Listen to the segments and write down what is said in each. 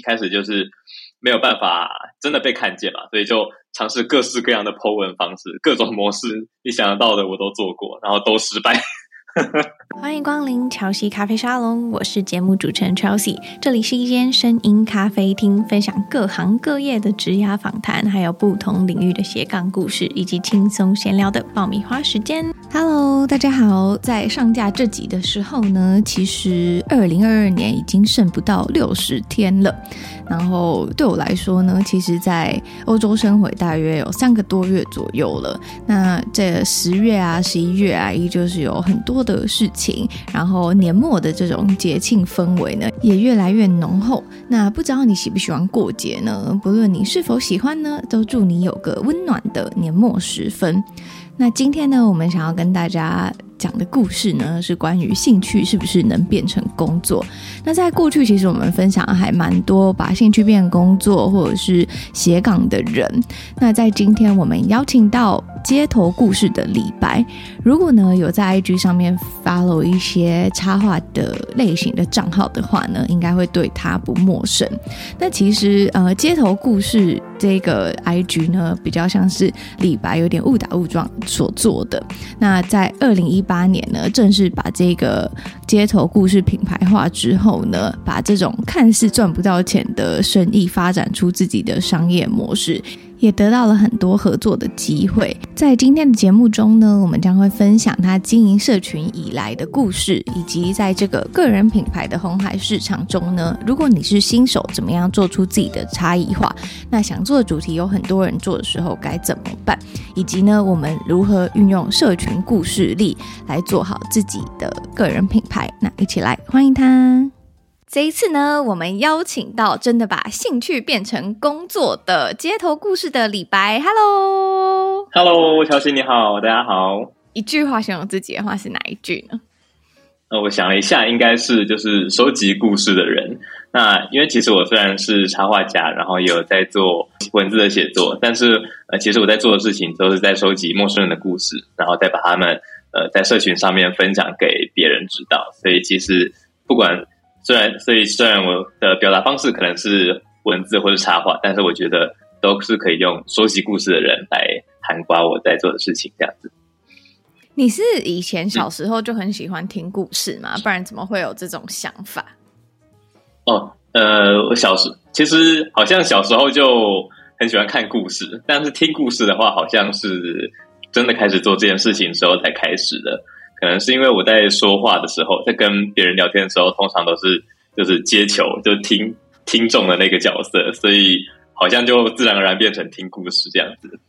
开始就是没有办法真的被看见嘛，所以就尝试各式各样的 po 文方式，各种模式，你想得到的我都做过，然后都失败。欢迎光临乔西咖啡沙龙，我是节目主持人 Chelsea，这里是一间声音咖啡厅，分享各行各业的职涯访谈，还有不同领域的斜杠故事，以及轻松闲聊的爆米花时间。Hello，大家好，在上架这集的时候呢，其实二零二二年已经剩不到六十天了。然后对我来说呢，其实，在欧洲生活大约有三个多月左右了。那这十月啊、十一月啊，依旧是有很多的事情。然后年末的这种节庆氛围呢，也越来越浓厚。那不知道你喜不喜欢过节呢？不论你是否喜欢呢，都祝你有个温暖的年末时分。那今天呢，我们想要跟大家讲的故事呢，是关于兴趣是不是能变成工作。那在过去，其实我们分享还蛮多把兴趣变成工作，或者是斜杠的人。那在今天，我们邀请到街头故事的李白。如果呢有在 IG 上面 follow 一些插画的类型的账号的话呢，应该会对他不陌生。那其实呃，街头故事这个 IG 呢，比较像是李白有点误打误撞所做的。那在二零一八年呢，正式把这个街头故事品牌化之后呢，把这种看似赚不到钱的生意发展出自己的商业模式。也得到了很多合作的机会。在今天的节目中呢，我们将会分享他经营社群以来的故事，以及在这个个人品牌的红海市场中呢，如果你是新手，怎么样做出自己的差异化？那想做的主题有很多人做的时候该怎么办？以及呢，我们如何运用社群故事力来做好自己的个人品牌？那一起来欢迎他。这一次呢，我们邀请到真的把兴趣变成工作的街头故事的李白。Hello，Hello，乔西你好，大家好。一句话形容自己的话是哪一句呢？呃，我想了一下，应该是就是收集故事的人。那因为其实我虽然是插画家，然后也有在做文字的写作，但是呃，其实我在做的事情都是在收集陌生人的故事，然后再把他们呃在社群上面分享给别人知道。所以其实不管。虽然，所以虽然我的表达方式可能是文字或者插画，但是我觉得都是可以用收集故事的人来涵盖我在做的事情。这样子，你是以前小时候就很喜欢听故事吗？不然怎么会有这种想法？哦，呃，我小时其实好像小时候就很喜欢看故事，但是听故事的话，好像是真的开始做这件事情的时候才开始的。可能是因为我在说话的时候，在跟别人聊天的时候，通常都是就是接球，就听听众的那个角色，所以好像就自然而然变成听故事这样子。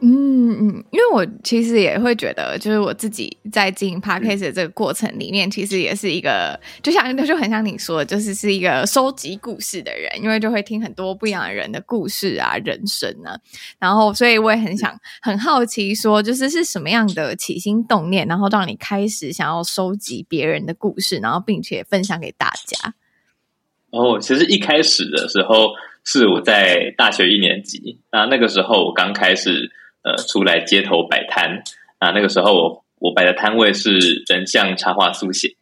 嗯嗯，因为我其实也会觉得，就是我自己在经营 Podcast 的这个过程里面，其实也是一个，就像就很像你说的，就是是一个收集故事的人，因为就会听很多不一样的人的故事啊、人生啊，然后所以我也很想很好奇，说就是是什么样的起心动念，然后让你开始想要收集别人的故事，然后并且分享给大家。哦，其实一开始的时候是我在大学一年级，那那个时候我刚开始。呃，出来街头摆摊啊，那个时候我我摆的摊位是人像插画速写。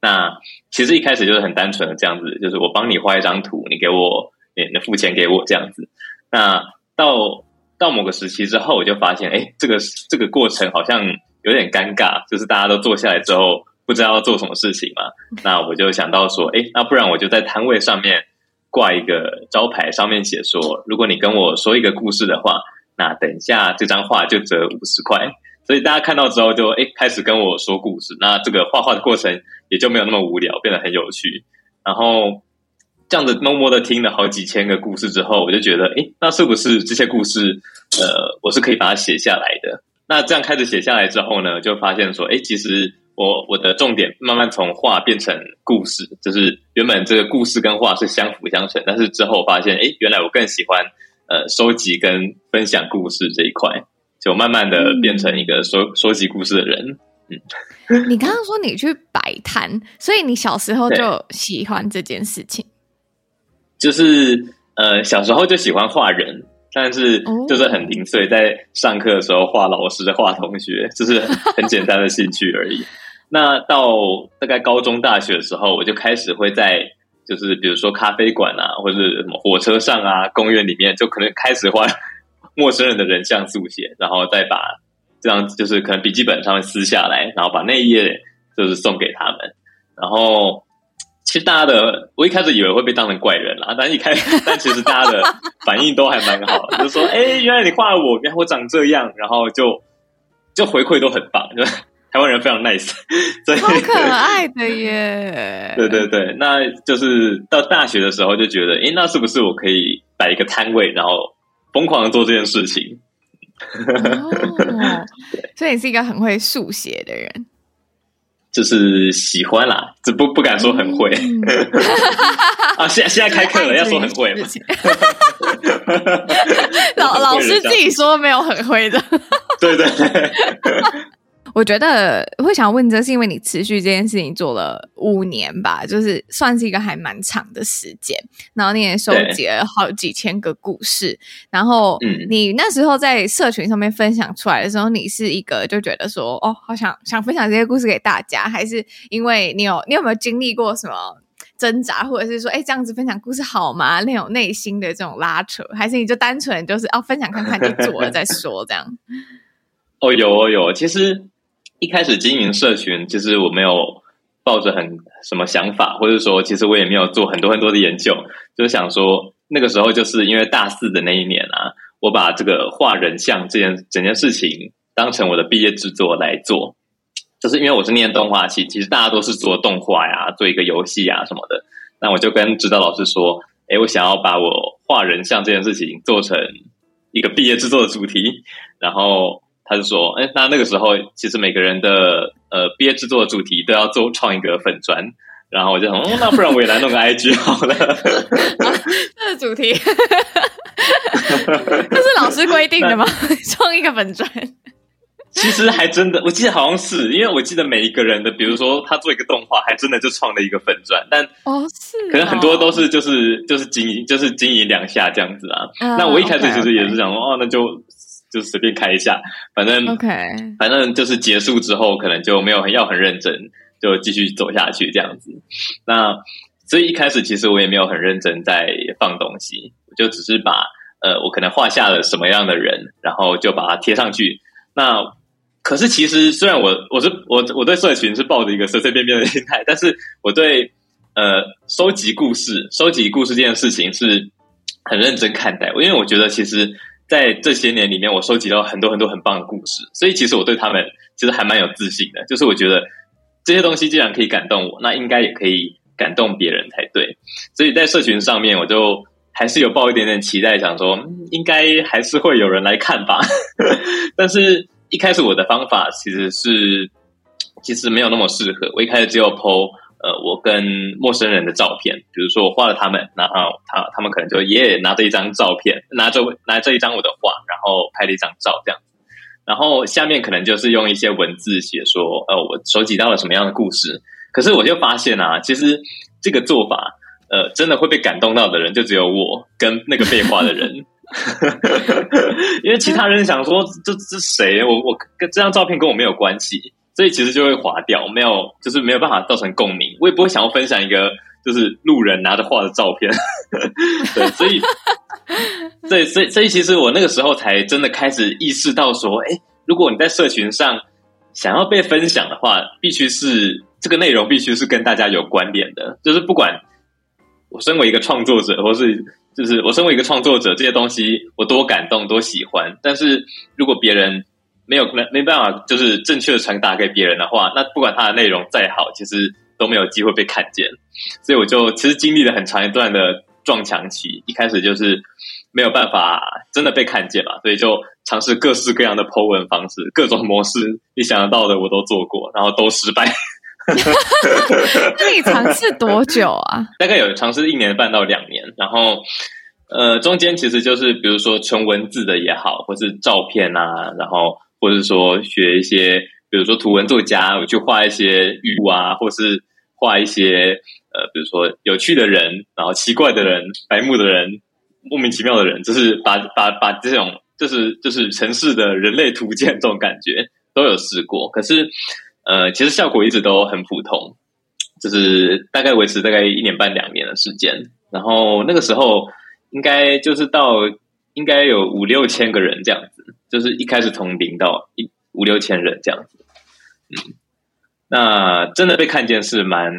那其实一开始就是很单纯的这样子，就是我帮你画一张图，你给我，你你付钱给我这样子。那到到某个时期之后，我就发现，哎，这个这个过程好像有点尴尬，就是大家都坐下来之后不知道要做什么事情嘛。那我就想到说，哎，那不然我就在摊位上面挂一个招牌，上面写说，如果你跟我说一个故事的话。那等一下，这张画就折五十块，所以大家看到之后就诶开始跟我说故事。那这个画画的过程也就没有那么无聊，变得很有趣。然后这样子默默的听了好几千个故事之后，我就觉得，诶那是不是这些故事，呃，我是可以把它写下来的？那这样开始写下来之后呢，就发现说，诶其实我我的重点慢慢从画变成故事，就是原本这个故事跟画是相辅相成，但是之后发现，诶原来我更喜欢。呃，收集跟分享故事这一块，就慢慢的变成一个收收集故事的人。嗯，你刚刚说你去摆摊，所以你小时候就喜欢这件事情？就是呃，小时候就喜欢画人，但是就是很零碎，在上课的时候画老师、画同学，就是很简单的兴趣而已。那到大概高中、大学的时候，我就开始会在就是比如说咖啡馆啊，或者什么火车上啊，公园里面，就可能开始画 陌生人的人像速写，然后再把这样就是可能笔记本上面撕下来，然后把那一页就是送给他们。然后其实大家的，我一开始以为会被当成怪人啦，但一开始，但其实大家的 反应都还蛮好的，就是说，哎，原来你画了我，原来我长这样，然后就就回馈都很棒，就台湾人非常 nice，好可爱的耶！对对对，那就是到大学的时候就觉得，诶，那是不是我可以摆一个摊位，然后疯狂的做这件事情？哦，所以你是一个很会速写的人，就是喜欢啦，只不不敢说很会。嗯、啊，现在现在开课了，要说很会吗？老老师自己说没有很会的，对对对。我觉得我会想问这，是因为你持续这件事情做了五年吧，就是算是一个还蛮长的时间。然后你也收集了好几千个故事，然后你那时候在社群上面分享出来的时候，你是一个就觉得说，哦，好想想分享这些故事给大家，还是因为你有你有没有经历过什么挣扎，或者是说，哎，这样子分享故事好吗？那种内心的这种拉扯，还是你就单纯就是哦，分享看看你做了再说这样？哦，有哦有，其实。一开始经营社群，其实我没有抱着很什么想法，或者说，其实我也没有做很多很多的研究，就是想说，那个时候就是因为大四的那一年啊，我把这个画人像这件整件事情当成我的毕业制作来做，就是因为我是念动画系，其实大家都是做动画呀，做一个游戏啊什么的，那我就跟指导老师说，诶，我想要把我画人像这件事情做成一个毕业制作的主题，然后。他就说：“哎，那那个时候，其实每个人的呃毕业制作的主题都要做创一个粉砖，然后我就想，哦，那不然我也来弄个 IG 好了。啊”这是主题，这是老师规定的吗？创一个粉砖？其实还真的，我记得好像是，因为我记得每一个人的，比如说他做一个动画，还真的就创了一个粉砖，但哦是哦，可能很多都是就是就是经营就是经营两下这样子啊。Uh, 那我一开始其实也是想说，okay, okay. 哦，那就。就随便开一下，反正 OK，反正就是结束之后，可能就没有很要很认真，就继续走下去这样子。那所以一开始其实我也没有很认真在放东西，我就只是把呃我可能画下了什么样的人，然后就把它贴上去。那可是其实虽然我我是我我对社群是抱着一个随随便便的心态，但是我对呃收集故事、收集故事这件事情是很认真看待。因为我觉得其实。在这些年里面，我收集到很多很多很棒的故事，所以其实我对他们其实还蛮有自信的。就是我觉得这些东西既然可以感动我，那应该也可以感动别人才对。所以在社群上面，我就还是有抱一点点期待，想说应该还是会有人来看吧。但是一开始我的方法其实是其实没有那么适合，我一开始只有 po。呃，我跟陌生人的照片，比如说我画了他们，然后他他们可能就也拿着一张照片，拿着拿着一张我的画，然后拍了一张照这样，然后下面可能就是用一些文字写说，呃，我收集到了什么样的故事。可是我就发现啊，其实这个做法，呃，真的会被感动到的人就只有我跟那个被画的人，因为其他人想说这这是谁？我我跟这张照片跟我没有关系。所以其实就会划掉，没有，就是没有办法造成共鸣。我也不会想要分享一个就是路人拿着画的照片，对，所以，所以，所以，所以，其实我那个时候才真的开始意识到说，哎，如果你在社群上想要被分享的话，必须是这个内容必须是跟大家有关联的。就是不管我身为一个创作者，或是就是我身为一个创作者，这些东西我多感动、多喜欢，但是如果别人。没有没没办法，就是正确的传达给别人的话，那不管它的内容再好，其实都没有机会被看见。所以我就其实经历了很长一段的撞墙期，一开始就是没有办法真的被看见嘛，所以就尝试各式各样的 po 文方式，各种模式，你想得到的我都做过，然后都失败。那你尝试多久啊？大概有尝试一年半到两年，然后呃，中间其实就是比如说纯文字的也好，或是照片啊，然后。或者说学一些，比如说图文作家，我去画一些语物啊，或是画一些呃，比如说有趣的人，然后奇怪的人、白目的人、莫名其妙的人，就是把把把这种就是就是城市的人类图鉴这种感觉都有试过，可是呃，其实效果一直都很普通。就是大概维持大概一年半两年的时间。然后那个时候应该就是到应该有五六千个人这样，就是一开始从零到一五六千人这样子。嗯，那真的被看见是蛮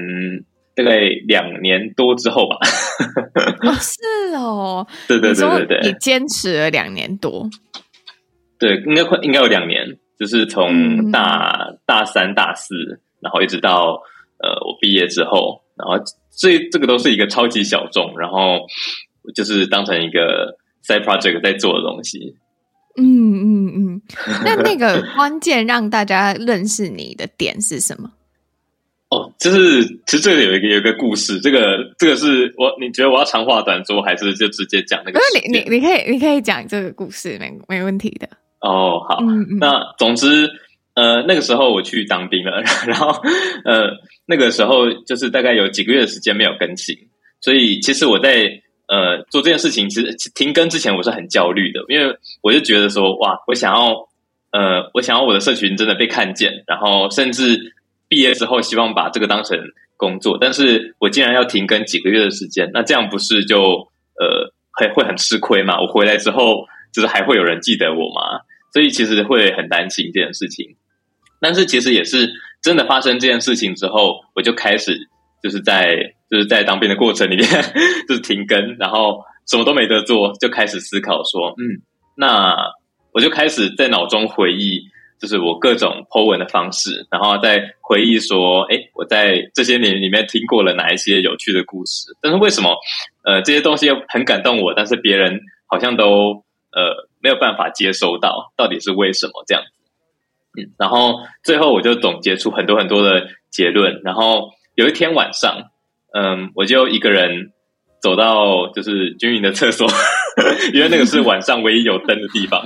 大概两年多之后吧。哦，是哦，对对对对对，你坚持了两年多。对，应该快应该有两年，就是从大、嗯、大三、大四，然后一直到呃我毕业之后，然后这这个都是一个超级小众，然后就是当成一个 side project 在做的东西。嗯嗯嗯，那那个关键让大家认识你的点是什么？哦，就是其实这个有一个有一个故事，这个这个是我你觉得我要长话短说，还是就直接讲那个？你你你可以你可以讲这个故事，没没问题的。哦，好，嗯嗯，那总之，呃，那个时候我去当兵了，然后，呃，那个时候就是大概有几个月的时间没有更新，所以其实我在呃做这件事情，其实停更之前我是很焦虑的，因为我就觉得说，哇，我想要，呃，我想要我的社群真的被看见，然后甚至毕业之后希望把这个当成工作，但是我竟然要停更几个月的时间，那这样不是就呃会会很吃亏吗？我回来之后，就是还会有人记得我吗？所以其实会很担心这件事情，但是其实也是真的发生这件事情之后，我就开始就是在就是在当兵的过程里面 就是停更，然后什么都没得做，就开始思考说，嗯，那我就开始在脑中回忆，就是我各种 po 文的方式，然后再回忆说，哎，我在这些年里面听过了哪一些有趣的故事，但是为什么呃这些东西又很感动我，但是别人好像都呃。没有办法接收到，到底是为什么这样子？嗯，然后最后我就总结出很多很多的结论。然后有一天晚上，嗯，我就一个人走到就是军营的厕所，因为那个是晚上唯一有灯的地方。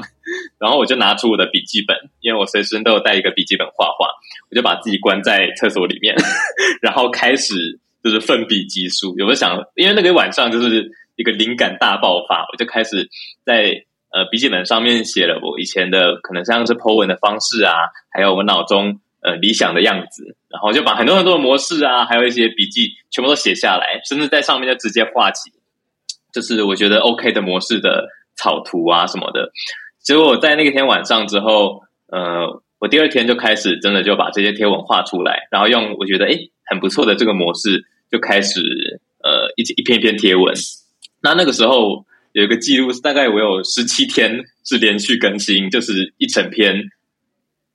然后我就拿出我的笔记本，因为我随身都有带一个笔记本画画，我就把自己关在厕所里面，然后开始就是奋笔疾书。有没有想？因为那个晚上就是一个灵感大爆发，我就开始在。呃，笔记本上面写了我以前的可能像是 po 文的方式啊，还有我脑中呃理想的样子，然后就把很多很多的模式啊，还有一些笔记全部都写下来，甚至在上面就直接画起，就是我觉得 OK 的模式的草图啊什么的。结果在那天晚上之后，呃，我第二天就开始真的就把这些贴文画出来，然后用我觉得诶很不错的这个模式就开始呃一一篇一篇贴文。那那个时候。有一个记录是大概我有十七天是连续更新，就是一整篇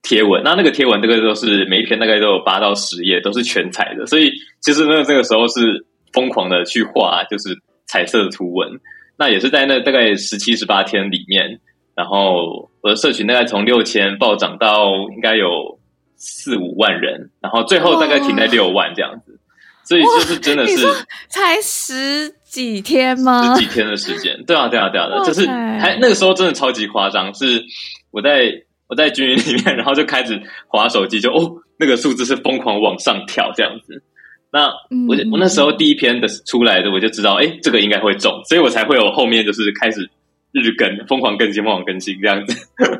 贴文。那那个贴文，这个都是每一篇大概都有八到十页，都是全彩的。所以其实呢，这个时候是疯狂的去画，就是彩色的图文。那也是在那大概十七十八天里面，然后我的社群大概从六千暴涨到应该有四五万人，然后最后大概停在六万这样子。所以就是真的是 才十几天吗？十几天的时间，对啊，对啊，对啊，对啊，就是还那个时候真的超级夸张。是我在我在军营里面，然后就开始划手机，就哦，那个数字是疯狂往上跳这样子。那我我那时候第一篇的出来的，我就知道，哎，这个应该会中，所以我才会有后面就是开始日更，疯狂更新，疯狂更新这样子。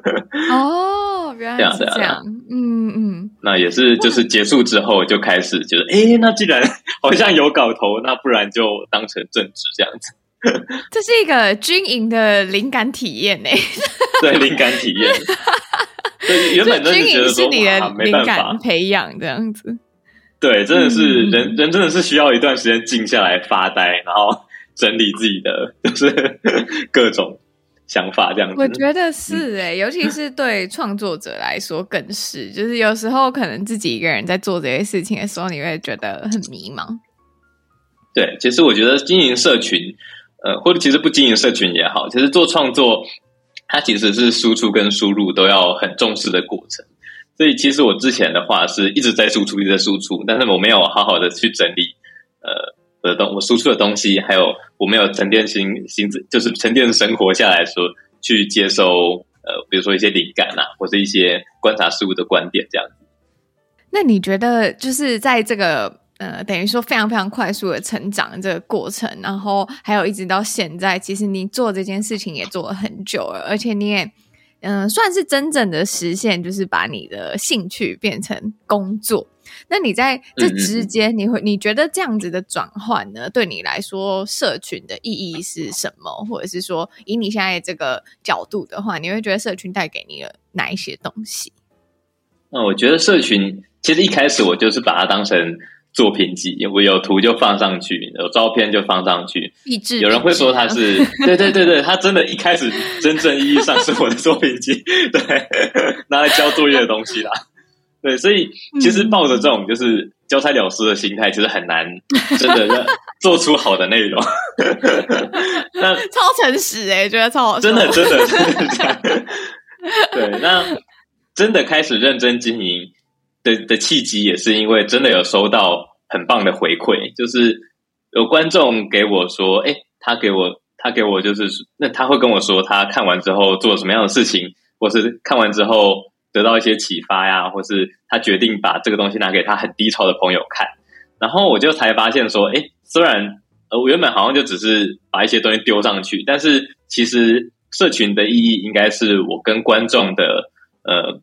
哦，原来是这样，嗯嗯。那也是，就是结束之后就开始就是，哎，那既然 好像有搞头，那不然就当成正职这样子。这是一个军营的灵感体验呢。对，灵感体验。对，原本真的觉得说，你的灵感培养这样子。对，真的是人，人真的是需要一段时间静下来发呆，然后整理自己的，就是各种。想法这样子，我觉得是哎、欸，尤其是对创作者来说更是，就是有时候可能自己一个人在做这些事情的时候，你会觉得很迷茫。对，其实我觉得经营社群，呃，或者其实不经营社群也好，其实做创作，它其实是输出跟输入都要很重视的过程。所以其实我之前的话是一直在输出，一直在输出，但是我没有好好的去整理，呃。的东，我输出的东西，还有我没有沉淀心心智，就是沉淀生活下来说，去接收呃，比如说一些灵感啊，或者一些观察事物的观点这样子。那你觉得，就是在这个呃，等于说非常非常快速的成长这个过程，然后还有一直到现在，其实你做这件事情也做了很久了，而且你也嗯、呃，算是真正的实现，就是把你的兴趣变成工作。那你在这之间，你会你觉得这样子的转换呢，对你来说，社群的意义是什么？或者是说，以你现在这个角度的话，你会觉得社群带给你了哪一些东西？那我觉得社群其实一开始我就是把它当成。作品集，我有图就放上去，有照片就放上去。有人会说他是，对对对对，他真的一开始真正意义上是我的作品集，对，拿来交作业的东西啦。对，所以其实抱着这种就是交差了事的心态，其实很难 真的做出好的内容。那超诚实哎、欸，觉得超好，真的真的真的。对，那真的开始认真经营。的的契机也是因为真的有收到很棒的回馈，就是有观众给我说，哎，他给我他给我就是那他会跟我说他看完之后做了什么样的事情，或是看完之后得到一些启发呀，或是他决定把这个东西拿给他很低潮的朋友看，然后我就才发现说，哎，虽然呃我原本好像就只是把一些东西丢上去，但是其实社群的意义应该是我跟观众的呃。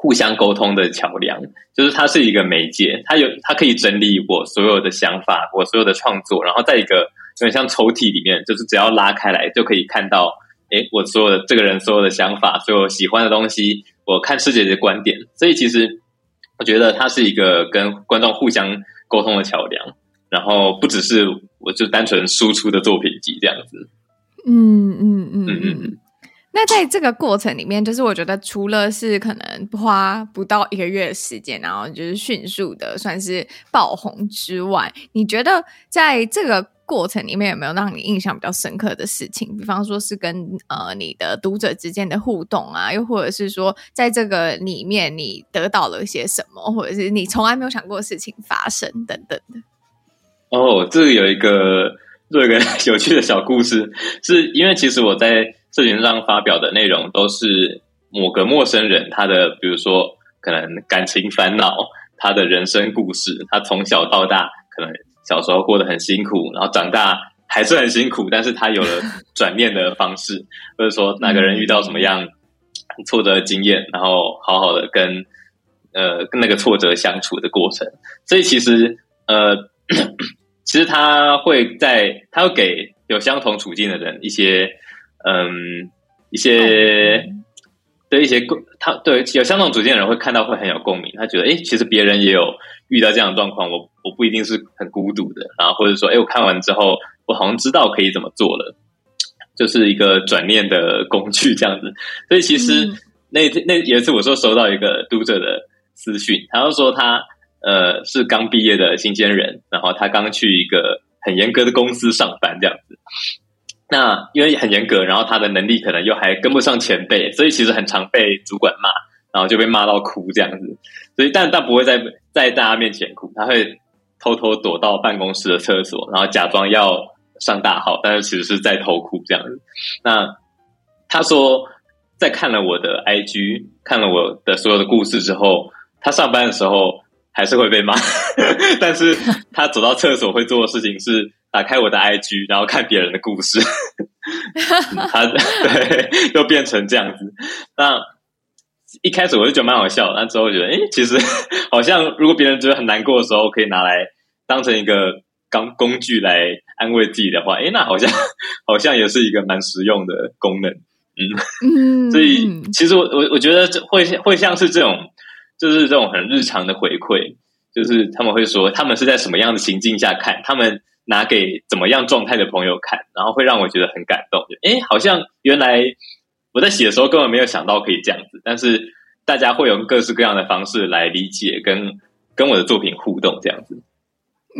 互相沟通的桥梁，就是它是一个媒介，它有它可以整理我所有的想法，我所有的创作，然后在一个有点像抽屉里面，就是只要拉开来就可以看到，诶，我所有的这个人所有的想法，所有喜欢的东西，我看世界的观点。所以其实我觉得它是一个跟观众互相沟通的桥梁，然后不只是我就单纯输出的作品集这样子。嗯嗯嗯嗯嗯。那在这个过程里面，就是我觉得除了是可能花不到一个月的时间，然后就是迅速的算是爆红之外，你觉得在这个过程里面有没有让你印象比较深刻的事情？比方说是跟呃你的读者之间的互动啊，又或者是说在这个里面你得到了一些什么，或者是你从来没有想过事情发生等等的。哦，这个有一个做一个 有趣的小故事，是因为其实我在。社群上发表的内容都是某个陌生人他的，比如说可能感情烦恼，他的人生故事，他从小到大可能小时候过得很辛苦，然后长大还是很辛苦，但是他有了转念的方式，或者说哪个人遇到什么样挫折的经验，然后好好的跟呃跟那个挫折相处的过程。所以其实呃，其实他会在他会给有相同处境的人一些。嗯，一些对一些共，他对有相同处境的人会看到会很有共鸣，他觉得哎，其实别人也有遇到这样的状况，我我不一定是很孤独的，然后或者说哎，我看完之后，我好像知道可以怎么做了，就是一个转念的工具这样子。所以其实那天那有一次我说收到一个读者的私讯，他就说他呃是刚毕业的新鲜人，然后他刚去一个很严格的公司上班这样子。那因为很严格，然后他的能力可能又还跟不上前辈，所以其实很常被主管骂，然后就被骂到哭这样子。所以但但不会在在大家面前哭，他会偷偷躲到办公室的厕所，然后假装要上大号，但是其实是在偷哭这样子。那他说，在看了我的 IG，看了我的所有的故事之后，他上班的时候还是会被骂，但是他走到厕所会做的事情是。打开我的 IG，然后看别人的故事，他 对，就变成这样子。那一开始我就觉得蛮好笑，那之后觉得，哎，其实好像如果别人觉得很难过的时候，可以拿来当成一个刚工具来安慰自己的话，哎，那好像好像也是一个蛮实用的功能。嗯，所以其实我我我觉得会会像是这种，就是这种很日常的回馈，就是他们会说他们是在什么样的情境下看他们。拿给怎么样状态的朋友看，然后会让我觉得很感动。诶，好像原来我在写的时候根本没有想到可以这样子，但是大家会用各式各样的方式来理解跟跟我的作品互动，这样子。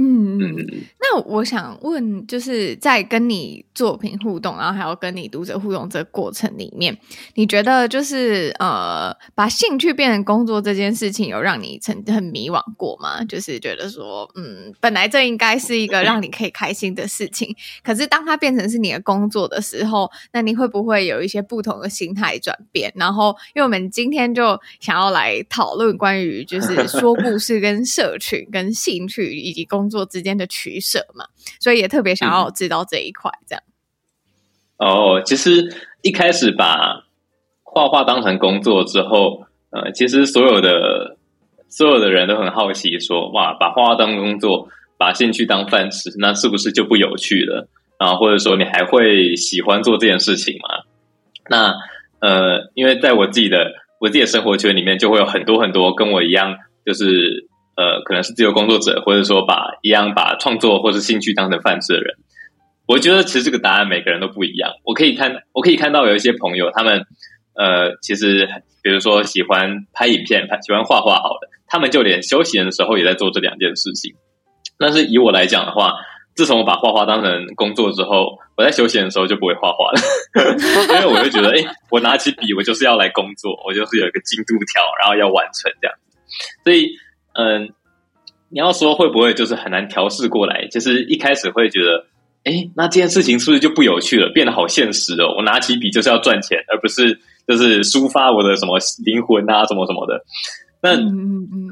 嗯嗯，那我想问，就是在跟你作品互动，然后还有跟你读者互动这个过程里面，你觉得就是呃，把兴趣变成工作这件事情，有让你曾经很迷惘过吗？就是觉得说，嗯，本来这应该是一个让你可以开心的事情，可是当它变成是你的工作的时候，那你会不会有一些不同的心态转变？然后，因为我们今天就想要来讨论关于就是说故事跟社群跟兴趣以及工。做之间的取舍嘛，所以也特别想要知道这一块。这样、嗯、哦，其实一开始把画画当成工作之后，呃，其实所有的所有的人都很好奇说，哇，把画画当工作，把兴趣当饭吃，那是不是就不有趣了？啊，或者说你还会喜欢做这件事情吗？那呃，因为在我自己的我自己的生活圈里面，就会有很多很多跟我一样，就是呃，可能是自由工作者，或者说把一样把创作或是兴趣当成饭吃的人。我觉得其实这个答案每个人都不一样。我可以看，我可以看到有一些朋友，他们呃，其实比如说喜欢拍影片、拍喜欢画画，好的，他们就连休闲的时候也在做这两件事情。但是以我来讲的话，自从我把画画当成工作之后，我在休闲的时候就不会画画了，因为我会觉得，哎、我拿起笔，我就是要来工作，我就是有一个进度条，然后要完成这样。所以，嗯，你要说会不会就是很难调试过来？就是一开始会觉得，哎、欸，那这件事情是不是就不有趣了，变得好现实哦？我拿起笔就是要赚钱，而不是就是抒发我的什么灵魂啊，什么什么的。那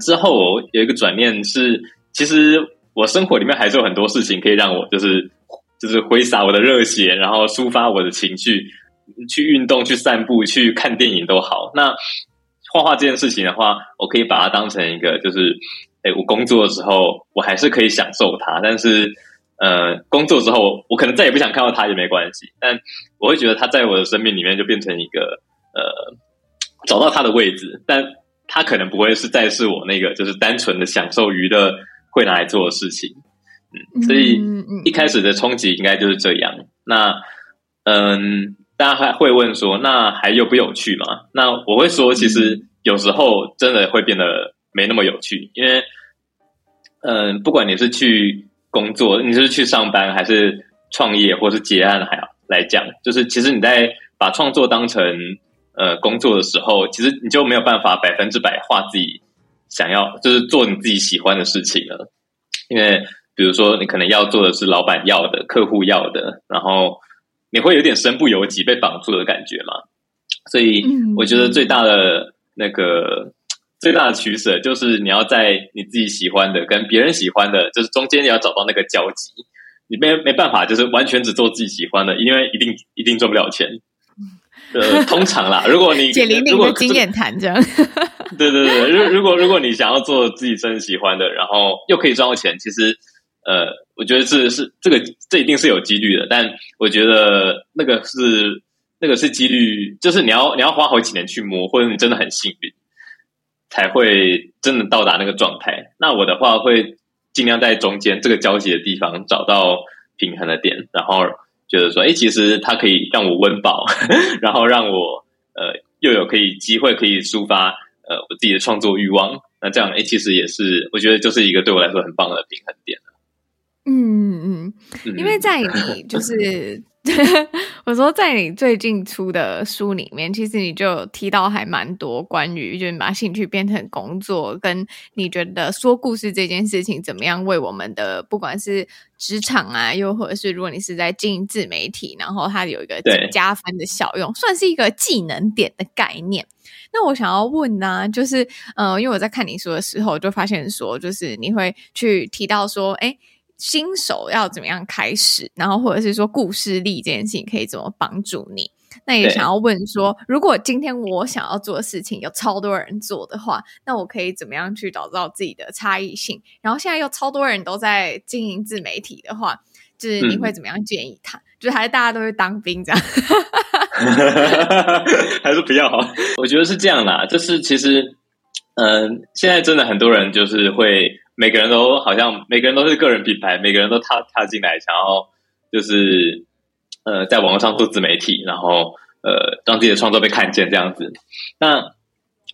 之后我有一个转念是，其实。我生活里面还是有很多事情可以让我就是就是挥洒我的热血，然后抒发我的情绪，去运动、去散步、去看电影都好。那画画这件事情的话，我可以把它当成一个，就是哎，我工作的时候我还是可以享受它，但是呃，工作之后我可能再也不想看到它也没关系。但我会觉得它在我的生命里面就变成一个呃，找到它的位置，但它可能不会是再是我那个就是单纯的享受娱乐。会拿来做的事情，嗯，所以一开始的冲击应该就是这样。那，嗯，大家还会问说，那还有不有趣吗？那我会说，其实有时候真的会变得没那么有趣，因为，嗯，不管你是去工作，你是去上班，还是创业，或是结案，还要来讲，就是其实你在把创作当成呃工作的时候，其实你就没有办法百分之百画自己。想要就是做你自己喜欢的事情了，因为比如说你可能要做的是老板要的、客户要的，然后你会有点身不由己、被绑住的感觉嘛。所以我觉得最大的那个最大的取舍就是你要在你自己喜欢的跟别人喜欢的，就是中间你要找到那个交集。你没没办法，就是完全只做自己喜欢的，因为一定一定赚不了钱。呃，通常啦，如果你解铃铃的经验谈这样，对对对，如如果如果你想要做自己真喜欢的，然后又可以赚到钱，其实呃，我觉得是是这个这一定是有几率的，但我觉得那个是那个是几率，就是你要你要花好几年去摸，或者你真的很幸运，才会真的到达那个状态。那我的话会尽量在中间这个交集的地方找到平衡的点，然后。觉得说，哎，其实它可以让我温饱，然后让我呃又有可以机会可以抒发呃我自己的创作欲望。那这样，哎，其实也是我觉得就是一个对我来说很棒的平衡点了。嗯嗯，因为在你就是。我说，在你最近出的书里面，其实你就提到还蛮多关于，就是把兴趣变成工作，跟你觉得说故事这件事情怎么样为我们的不管是职场啊，又或者是如果你是在经营自媒体，然后它有一个加分的效用，算是一个技能点的概念。那我想要问呢、啊，就是呃，因为我在看你书的时候，就发现说，就是你会去提到说，哎。新手要怎么样开始？然后或者是说故事力这件事情可以怎么帮助你？那也想要问说，如果今天我想要做的事情有超多人做的话，那我可以怎么样去找到自己的差异性？然后现在又超多人都在经营自媒体的话，就是你会怎么样建议他？嗯、就是还是大家都是当兵这样？还是比较好？我觉得是这样啦，就是其实，嗯、呃，现在真的很多人就是会。每个人都好像每个人都是个人品牌，每个人都踏踏进来，想要就是呃，在网络上做自媒体，然后呃，让自己的创作被看见这样子。那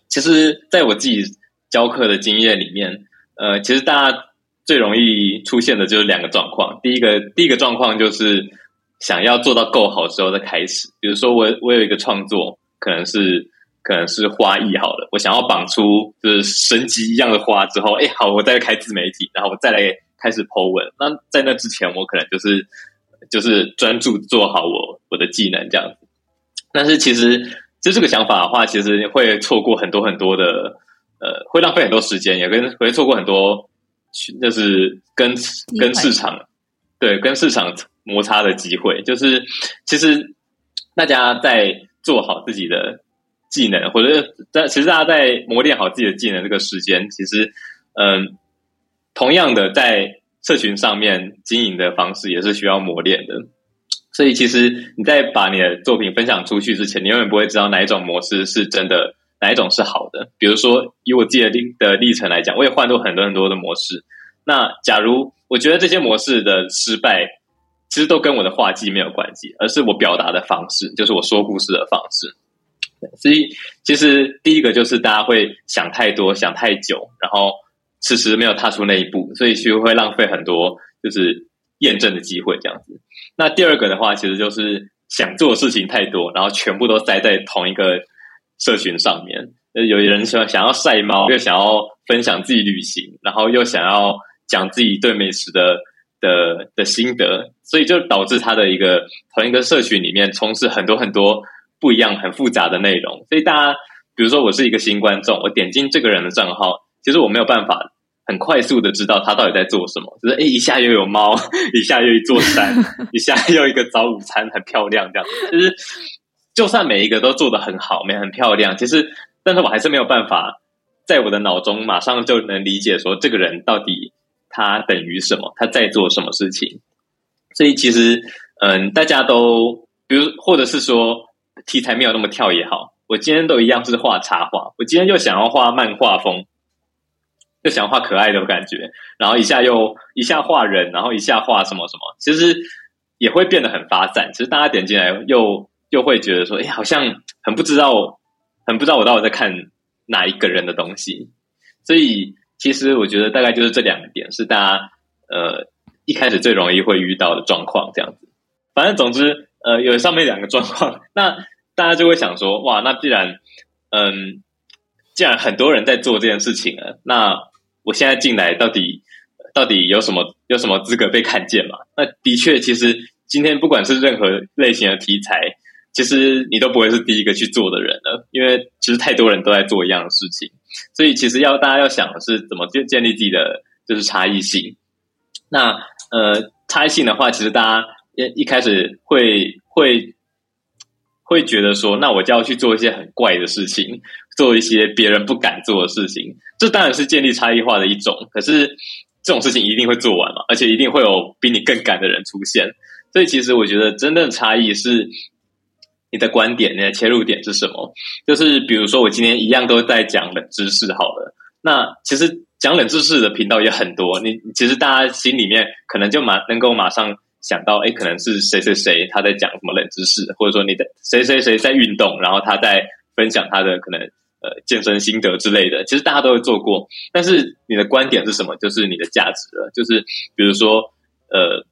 其实，在我自己教课的经验里面，呃，其实大家最容易出现的就是两个状况。第一个，第一个状况就是想要做到够好之后再开始。比如说，我我有一个创作，可能是。可能是花艺好了，我想要绑出就是神级一样的花之后，哎，好，我再开自媒体，然后我再来开始 po 文。那在那之前，我可能就是就是专注做好我我的技能这样子。但是其实就这个想法的话，其实会错过很多很多的，呃，会浪费很多时间，也跟会错过很多，就是跟跟市场对跟市场摩擦的机会。就是其实大家在做好自己的。技能，或者在其实大家在磨练好自己的技能这个时间，其实嗯，同样的在社群上面经营的方式也是需要磨练的。所以其实你在把你的作品分享出去之前，你永远不会知道哪一种模式是真的，哪一种是好的。比如说以我自己的历的历程来讲，我也换过很多很多的模式。那假如我觉得这些模式的失败，其实都跟我的画技没有关系，而是我表达的方式，就是我说故事的方式。所以其实第一个就是大家会想太多，想太久，然后迟迟没有踏出那一步，所以其实会浪费很多就是验证的机会这样子。那第二个的话，其实就是想做的事情太多，然后全部都塞在同一个社群上面。有人说想要晒猫，又想要分享自己旅行，然后又想要讲自己对美食的的的心得，所以就导致他的一个同一个社群里面充斥很多很多不一样、很复杂的内容。所以大家，比如说我是一个新观众，我点进这个人的账号，其实我没有办法。很快速的知道他到底在做什么，就是诶，一下又有猫，一下又一座山，一下又一个早午餐，很漂亮，这样子。就是就算每一个都做得很好，没很漂亮，其实，但是我还是没有办法在我的脑中马上就能理解说这个人到底他等于什么，他在做什么事情。所以其实，嗯，大家都，比如或者是说题材没有那么跳也好，我今天都一样是画插画，我今天又想要画漫画风。就想画可爱的感觉，然后一下又一下画人，然后一下画什么什么，其实也会变得很发散。其实大家点进来又又会觉得说，哎，好像很不知道，很不知道我到底在看哪一个人的东西。所以其实我觉得大概就是这两个点是大家呃一开始最容易会遇到的状况，这样子。反正总之呃有上面两个状况，那大家就会想说，哇，那既然嗯既然很多人在做这件事情了，那我现在进来到底到底有什么有什么资格被看见嘛？那的确，其实今天不管是任何类型的题材，其实你都不会是第一个去做的人了，因为其实太多人都在做一样的事情，所以其实要大家要想的是怎么建建立自己的就是差异性。那呃，差异性的话，其实大家一一开始会会。会觉得说，那我就要去做一些很怪的事情，做一些别人不敢做的事情。这当然是建立差异化的一种，可是这种事情一定会做完嘛，而且一定会有比你更敢的人出现。所以，其实我觉得真正的差异是你的观点，你的切入点是什么？就是比如说，我今天一样都在讲冷知识，好了，那其实讲冷知识的频道也很多。你其实大家心里面可能就马能够马上。想到，哎，可能是谁谁谁他在讲什么冷知识，或者说你的谁谁谁在运动，然后他在分享他的可能呃健身心得之类的。其实大家都会做过，但是你的观点是什么？就是你的价值了。就是比如说，呃，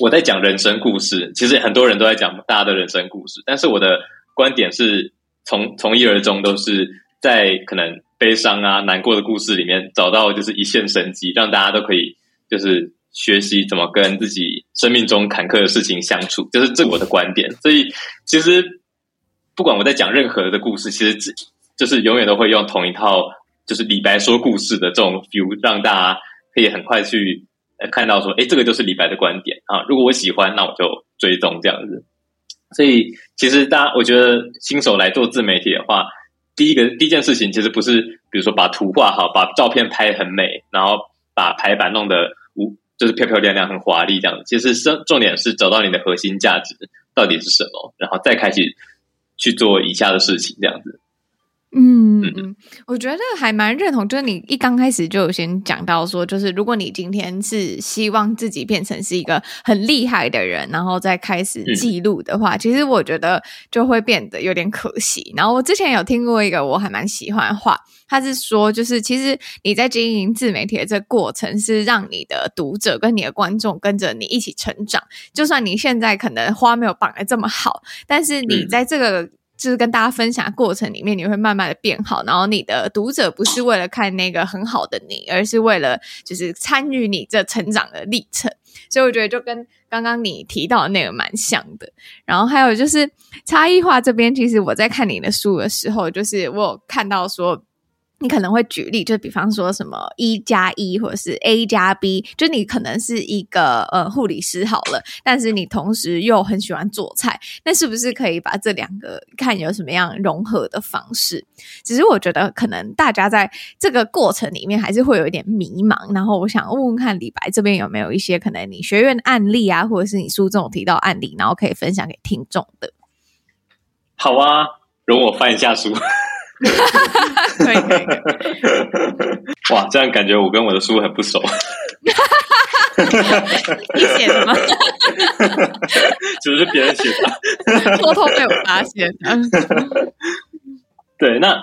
我在讲人生故事，其实很多人都在讲大家的人生故事，但是我的观点是从从一而终，都是在可能悲伤啊、难过的故事里面找到就是一线生机，让大家都可以就是。学习怎么跟自己生命中坎坷的事情相处，就是这我的观点。所以，其实不管我在讲任何的故事，其实就是永远都会用同一套，就是李白说故事的这种 feel，让大家可以很快去看到说，哎，这个就是李白的观点啊。如果我喜欢，那我就追踪这样子。所以，其实大家，我觉得新手来做自媒体的话，第一个第一件事情，其实不是比如说把图画好，把照片拍很美，然后把排版弄得无。就是漂漂亮亮、很华丽这样子。其实是重点是找到你的核心价值到底是什么，然后再开始去做以下的事情这样子。嗯嗯，我觉得还蛮认同，就是你一刚开始就有先讲到说，就是如果你今天是希望自己变成是一个很厉害的人，然后再开始记录的话，嗯、其实我觉得就会变得有点可惜。然后我之前有听过一个我还蛮喜欢的话，他是说，就是其实你在经营自媒体的这个过程，是让你的读者跟你的观众跟着你一起成长。就算你现在可能花没有绑的这么好，但是你在这个、嗯就是跟大家分享过程里面，你会慢慢的变好，然后你的读者不是为了看那个很好的你，而是为了就是参与你这成长的历程。所以我觉得就跟刚刚你提到的那个蛮像的。然后还有就是差异化这边，其实我在看你的书的时候，就是我有看到说，你可能会举例，就比方说什么一加一，或者是 A 加 B，就你可能是一个呃护理师好了，但是你同时又很喜欢做菜，那是不是可以把这两个看有什么样融合的方式？只是我觉得可能大家在这个过程里面还是会有一点迷茫，然后我想问问看李白这边有没有一些可能你学院案例啊，或者是你书中提到案例，然后可以分享给听众的。好啊，容我翻一下书。可以可以，哇，这样感觉我跟我的书很不熟。你写的吗？只是别人写的，偷偷被我发现。对，那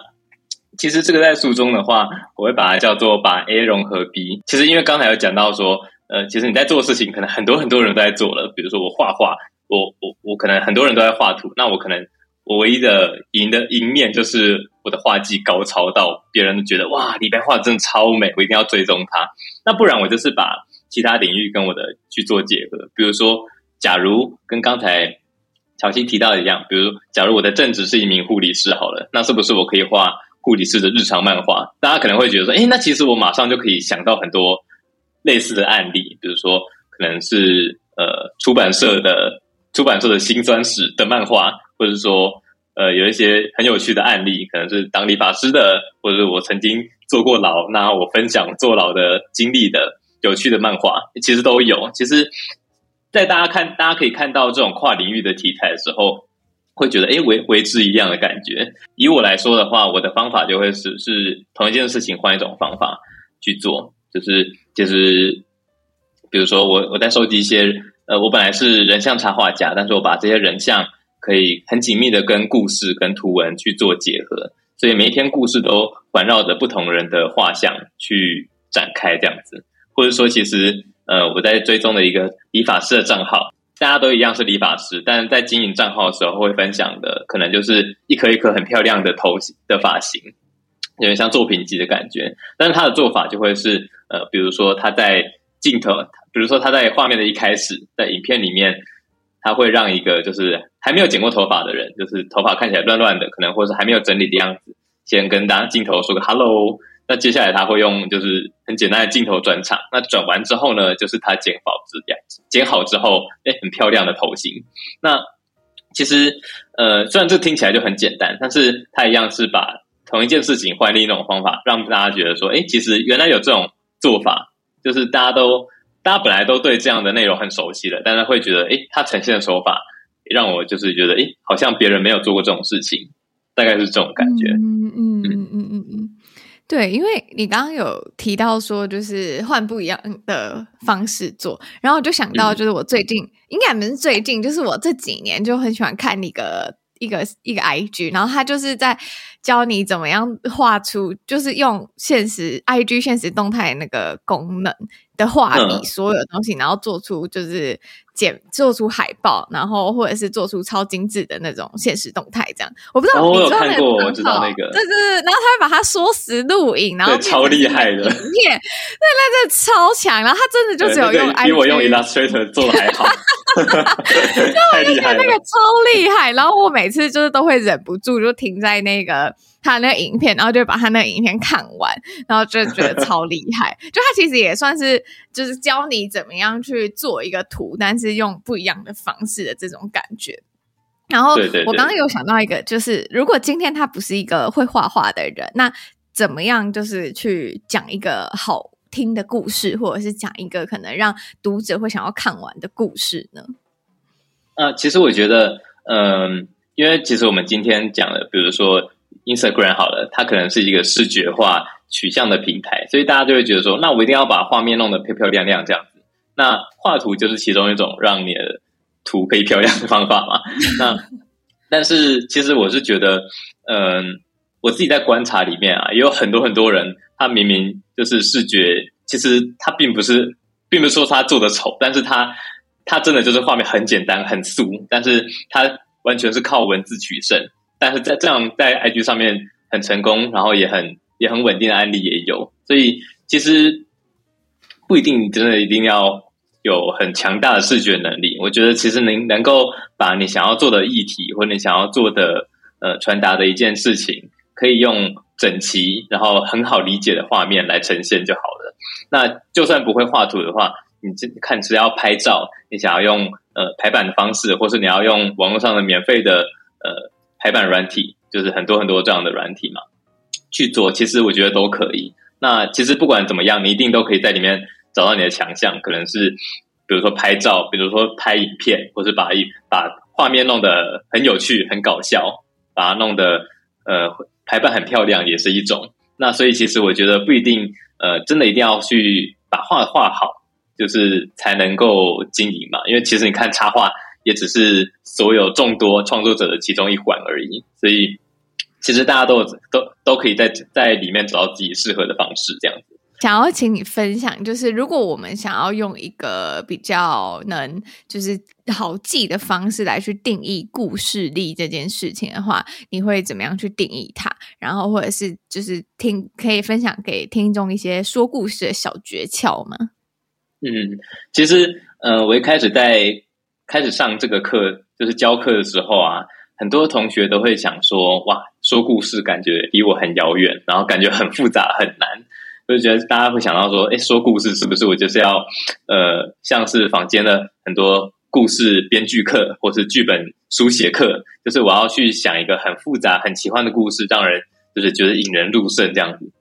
其实这个在书中的话，我会把它叫做把 A 融合 B。其实因为刚才有讲到说，呃，其实你在做事情，可能很多很多人都在做了。比如说我画画，我我我可能很多人都在画图，那我可能。我唯一的赢的赢面就是我的画技高超到别人都觉得哇，李白画真的超美，我一定要追踪他。那不然我就是把其他领域跟我的去做结合。比如说，假如跟刚才乔西提到的一样，比如假如我的正职是一名护理师，好了，那是不是我可以画护理师的日常漫画？大家可能会觉得说，诶，那其实我马上就可以想到很多类似的案例，比如说可能是呃出版社的出版社的辛酸史的漫画。或者说，呃，有一些很有趣的案例，可能是当理发师的，或者是我曾经坐过牢，那我分享坐牢的经历的有趣的漫画，其实都有。其实，在大家看，大家可以看到这种跨领域的题材的时候，会觉得，诶，为为之一样的感觉。以我来说的话，我的方法就会是是同一件事情换一种方法去做，就是就是，比如说我我在收集一些，呃，我本来是人像插画家，但是我把这些人像。可以很紧密的跟故事跟图文去做结合，所以每一天故事都环绕着不同人的画像去展开这样子，或者说其实呃我在追踪的一个理发师的账号，大家都一样是理发师，但在经营账号的时候会分享的可能就是一颗一颗很漂亮的头的发型，有点像作品集的感觉，但是他的做法就会是呃比如说他在镜头，比如说他在画面的一开始，在影片里面。他会让一个就是还没有剪过头发的人，就是头发看起来乱乱的，可能或是还没有整理的样子，先跟大家镜头说个 “hello”。那接下来他会用就是很简单的镜头转场。那转完之后呢，就是他剪好这样，剪好之后，哎，很漂亮的头型。那其实呃，虽然这听起来就很简单，但是他一样是把同一件事情换另一种方法，让大家觉得说，哎，其实原来有这种做法，就是大家都。大家本来都对这样的内容很熟悉了，但是会觉得，诶，他呈现的手法让我就是觉得，诶，好像别人没有做过这种事情，大概是这种感觉。嗯嗯嗯嗯嗯嗯，对，因为你刚刚有提到说，就是换不一样的方式做，然后我就想到，就是我最近、嗯、应该不是最近，就是我这几年就很喜欢看一个一个一个 IG，然后他就是在教你怎么样画出，就是用现实 IG 现实动态那个功能。的画笔，所有的东西，然后做出就是剪，做出海报，然后或者是做出超精致的那种现实动态，这样。我不知道你知道那个，我知道那个，对对对，然后他会把它缩时录影，然后超厉害的影片，对，那真的超强。然后他真的就只有用比我用 Illustrator 做的还好 太厉害了，那个超厉害。然后我每次就是都会忍不住就停在那个。他那个影片，然后就把他那个影片看完，然后就觉得超厉害。就他其实也算是，就是教你怎么样去做一个图，但是用不一样的方式的这种感觉。然后我刚刚有想到一个，就是如果今天他不是一个会画画的人，那怎么样就是去讲一个好听的故事，或者是讲一个可能让读者会想要看完的故事呢？呃，其实我觉得，嗯、呃，因为其实我们今天讲的，比如说。Instagram 好了，它可能是一个视觉化取向的平台，所以大家就会觉得说，那我一定要把画面弄得漂漂亮亮这样子。那画图就是其中一种让你的图可以漂亮的方法嘛。那但是其实我是觉得，嗯，我自己在观察里面啊，也有很多很多人，他明明就是视觉，其实他并不是，并不是说他做的丑，但是他他真的就是画面很简单很素，但是他完全是靠文字取胜。但是在这样在 IG 上面很成功，然后也很也很稳定的案例也有，所以其实不一定真的一定要有很强大的视觉能力。我觉得其实能能够把你想要做的议题或者你想要做的呃传达的一件事情，可以用整齐，然后很好理解的画面来呈现就好了。那就算不会画图的话，你这看只要拍照，你想要用呃排版的方式，或是你要用网络上的免费的呃排版软体，就是很多很多这样的软体嘛，去做，其实我觉得都可以。那其实不管怎么样，你一定都可以在里面找到你的强项，可能是比如说拍照，比如说拍影片，或是把一把画面弄得很有趣、很搞笑，把它弄得呃排版很漂亮，也是一种。那所以其实我觉得不一定呃真的一定要去把画画好，就是才能够经营嘛。因为其实你看插画也只是所有众多创作者的其中一环而已，所以。其实大家都都都可以在在里面找到自己适合的方式，这样子。想要请你分享，就是如果我们想要用一个比较能就是好记的方式来去定义故事力这件事情的话，你会怎么样去定义它？然后或者是就是听可以分享给听众一些说故事的小诀窍吗？嗯，其实呃，我一开始在开始上这个课，就是教课的时候啊。很多同学都会想说：“哇，说故事感觉离我很遥远，然后感觉很复杂很难。”就觉得大家会想到说：“哎，说故事是不是我就是要呃，像是坊间的很多故事编剧课或是剧本书写课，就是我要去想一个很复杂、很奇幻的故事，让人就是觉得引人入胜这样子。”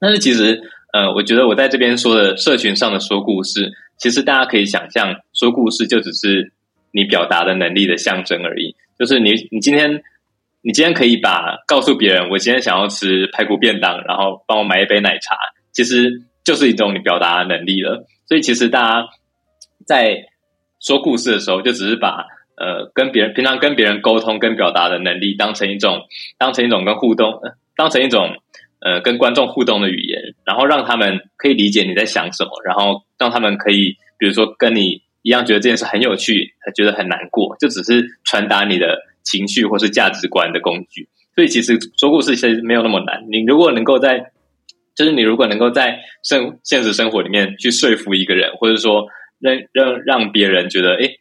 但是其实，呃，我觉得我在这边说的社群上的说故事，其实大家可以想象，说故事就只是你表达的能力的象征而已。就是你，你今天，你今天可以把告诉别人，我今天想要吃排骨便当，然后帮我买一杯奶茶，其实就是一种你表达的能力了。所以其实大家在说故事的时候，就只是把呃跟别人平常跟别人沟通跟表达的能力当成一种，当成一种跟互动，当成一种呃跟观众互动的语言，然后让他们可以理解你在想什么，然后让他们可以比如说跟你。一样觉得这件事很有趣，还觉得很难过，就只是传达你的情绪或是价值观的工具。所以其实说故事其实没有那么难。你如果能够在，就是你如果能够在生现实生活里面去说服一个人，或者说让让让别人觉得，诶，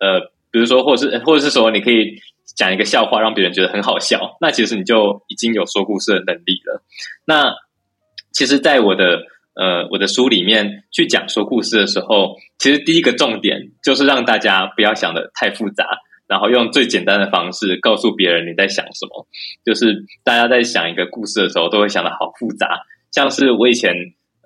呃，比如说，或是或者是说，你可以讲一个笑话，让别人觉得很好笑，那其实你就已经有说故事的能力了。那其实，在我的。呃，我的书里面去讲说故事的时候，其实第一个重点就是让大家不要想得太复杂，然后用最简单的方式告诉别人你在想什么。就是大家在想一个故事的时候，都会想得好复杂。像是我以前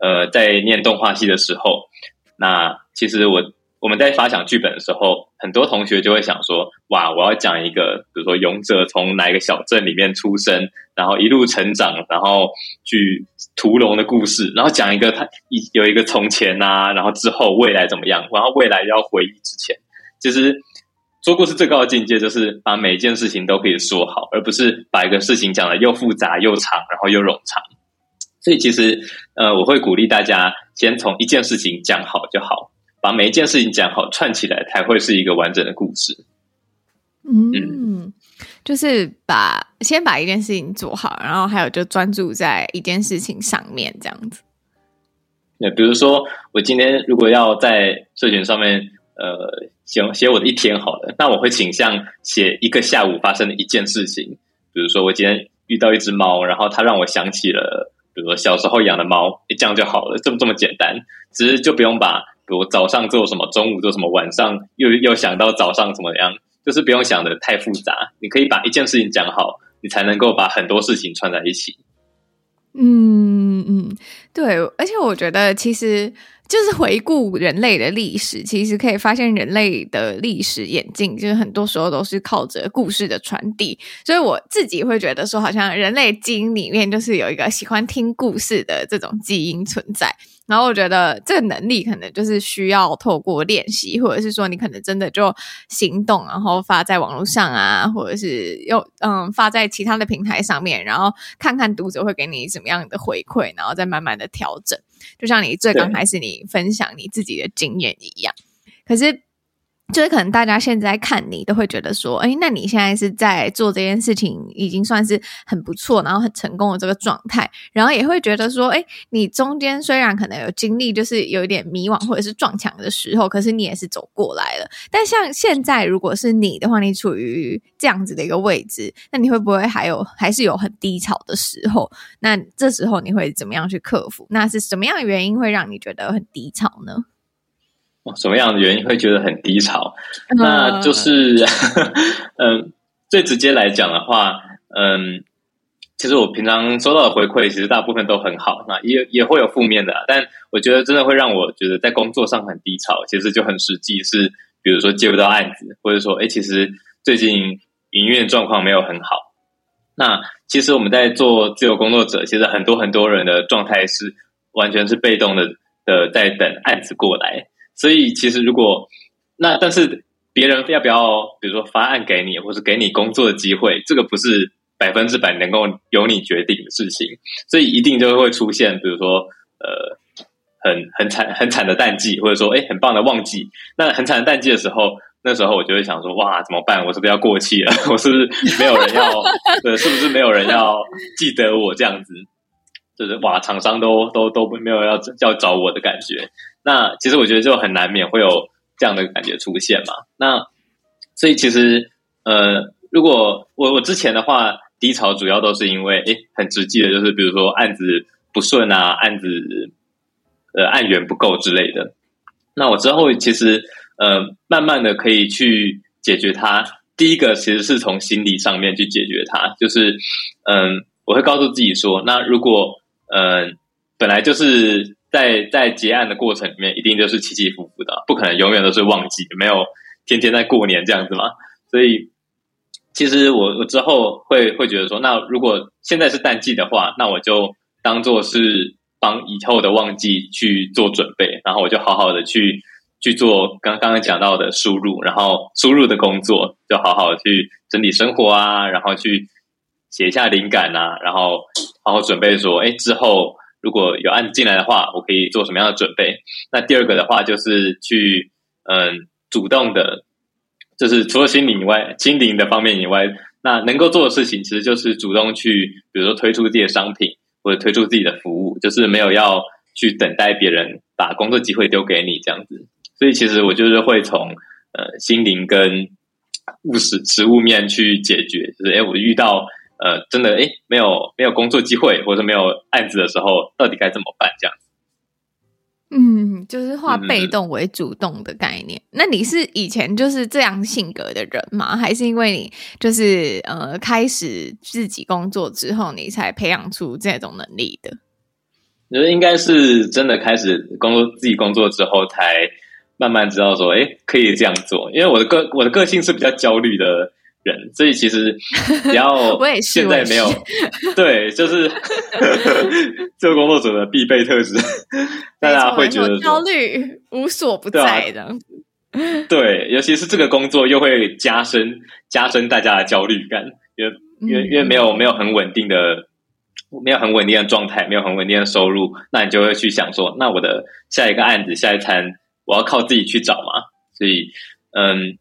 呃在念动画系的时候，那其实我。我们在发想剧本的时候，很多同学就会想说：“哇，我要讲一个，比如说勇者从哪一个小镇里面出生，然后一路成长，然后去屠龙的故事，然后讲一个他一有一个从前啊，然后之后未来怎么样，然后未来要回忆之前。其实说故事最高的境界就是把每一件事情都可以说好，而不是把一个事情讲得又复杂又长，然后又冗长。所以其实呃，我会鼓励大家先从一件事情讲好就好。”把每一件事情讲好，串起来才会是一个完整的故事。嗯，嗯，就是把先把一件事情做好，然后还有就专注在一件事情上面，这样子。那比如说，我今天如果要在社群上面，呃，写写我的一天好了，那我会倾向写一个下午发生的一件事情。比如说，我今天遇到一只猫，然后它让我想起了，比如说小时候养的猫，这样就好了，这么这么简单，只是就不用把。比如早上做什么，中午做什么，晚上又又想到早上怎么样，就是不用想得太复杂。你可以把一件事情讲好，你才能够把很多事情串在一起。嗯嗯，对，而且我觉得其实。就是回顾人类的历史，其实可以发现人类的历史演进，就是很多时候都是靠着故事的传递。所以我自己会觉得说，好像人类基因里面就是有一个喜欢听故事的这种基因存在。然后我觉得这个能力可能就是需要透过练习，或者是说你可能真的就行动，然后发在网络上啊，或者是又嗯发在其他的平台上面，然后看看读者会给你什么样的回馈，然后再慢慢的调整。就像你最刚开始你分享你自己的经验一样，可是就是可能大家现在看你都会觉得说，哎，那你现在是在做这件事情，已经算是很不错，然后很成功的这个状态，然后也会觉得说，哎，你中间虽然可能有经历，就是有一点迷惘或者是撞墙的时候，可是你也是走过来了。但像现在，如果是你的话，你处于这样子的一个位置，那你会不会还有还是有很低潮的时候？那这时候你会怎么样去克服？那是什么样的原因会让你觉得很低潮呢？什么样的原因会觉得很低潮？那就是，嗯，最直接来讲的话，嗯，其实我平常收到的回馈，其实大部分都很好，那也也会有负面的，但我觉得真的会让我觉得在工作上很低潮，其实就很实际，是比如说接不到案子，或者说，哎，其实最近营运状况没有很好。那其实我们在做自由工作者，其实很多很多人的状态是完全是被动的的，在等案子过来。所以，其实如果那，但是别人要不要，比如说发案给你，或是给你工作的机会，这个不是百分之百能够由你决定的事情。所以，一定就会出现，比如说，呃，很很惨很惨的淡季，或者说，哎，很棒的旺季。那很惨的淡季的时候，那时候我就会想说，哇，怎么办？我是不是要过气了？我是不是没有人要？呃，是不是没有人要记得我这样子？就是哇，厂商都都都没有要要找我的感觉。那其实我觉得就很难免会有这样的感觉出现嘛。那所以其实呃，如果我我之前的话低潮主要都是因为诶很直接的，就是比如说案子不顺啊，案子呃案源不够之类的。那我之后其实呃慢慢的可以去解决它。第一个其实是从心理上面去解决它，就是嗯、我会告诉自己说，那如果嗯、本来就是在在结案的过程里面，一定就是起起伏伏的，不可能永远都是旺季，没有天天在过年这样子嘛。所以，其实我我之后会会觉得说，那如果现在是淡季的话，那我就当做是帮以后的旺季去做准备，然后我就好好的去去做刚刚讲到的输入，然后输入的工作，就好好去整理生活啊，然后去。写一下灵感啊，然后好好准备说，哎，之后如果有案子进来的话，我可以做什么样的准备？那第二个的话就是去，嗯，主动的，就是除了心灵以外，心灵的方面以外，那能够做的事情，其实就是主动去，比如说推出自己的商品或者推出自己的服务，就是没有要去等待别人把工作机会丢给你这样子。所以其实我就是会从呃心灵跟务实实物面去解决，就是哎，我遇到。呃，真的，诶，没有没有工作机会，或者没有案子的时候，到底该怎么办？这样子，嗯，就是化被动为主动的概念。嗯、那你是以前就是这样性格的人吗？还是因为你就是呃开始自己工作之后，你才培养出这种能力的？我觉得应该是真的开始工作自己工作之后，才慢慢知道说，哎，可以这样做。因为我的个我的个性是比较焦虑的。人，所以其实只要 现在没有，对，就是 这个工作者的必备特质，大家会觉得焦虑无所不在的。对，尤其是这个工作又会加深加深大家的焦虑感，因为因为因为没有没有很稳定的，没有很稳定的状态，没有很稳定的收入，那你就会去想说，那我的下一个案子、下一餐，我要靠自己去找嘛。所以，嗯，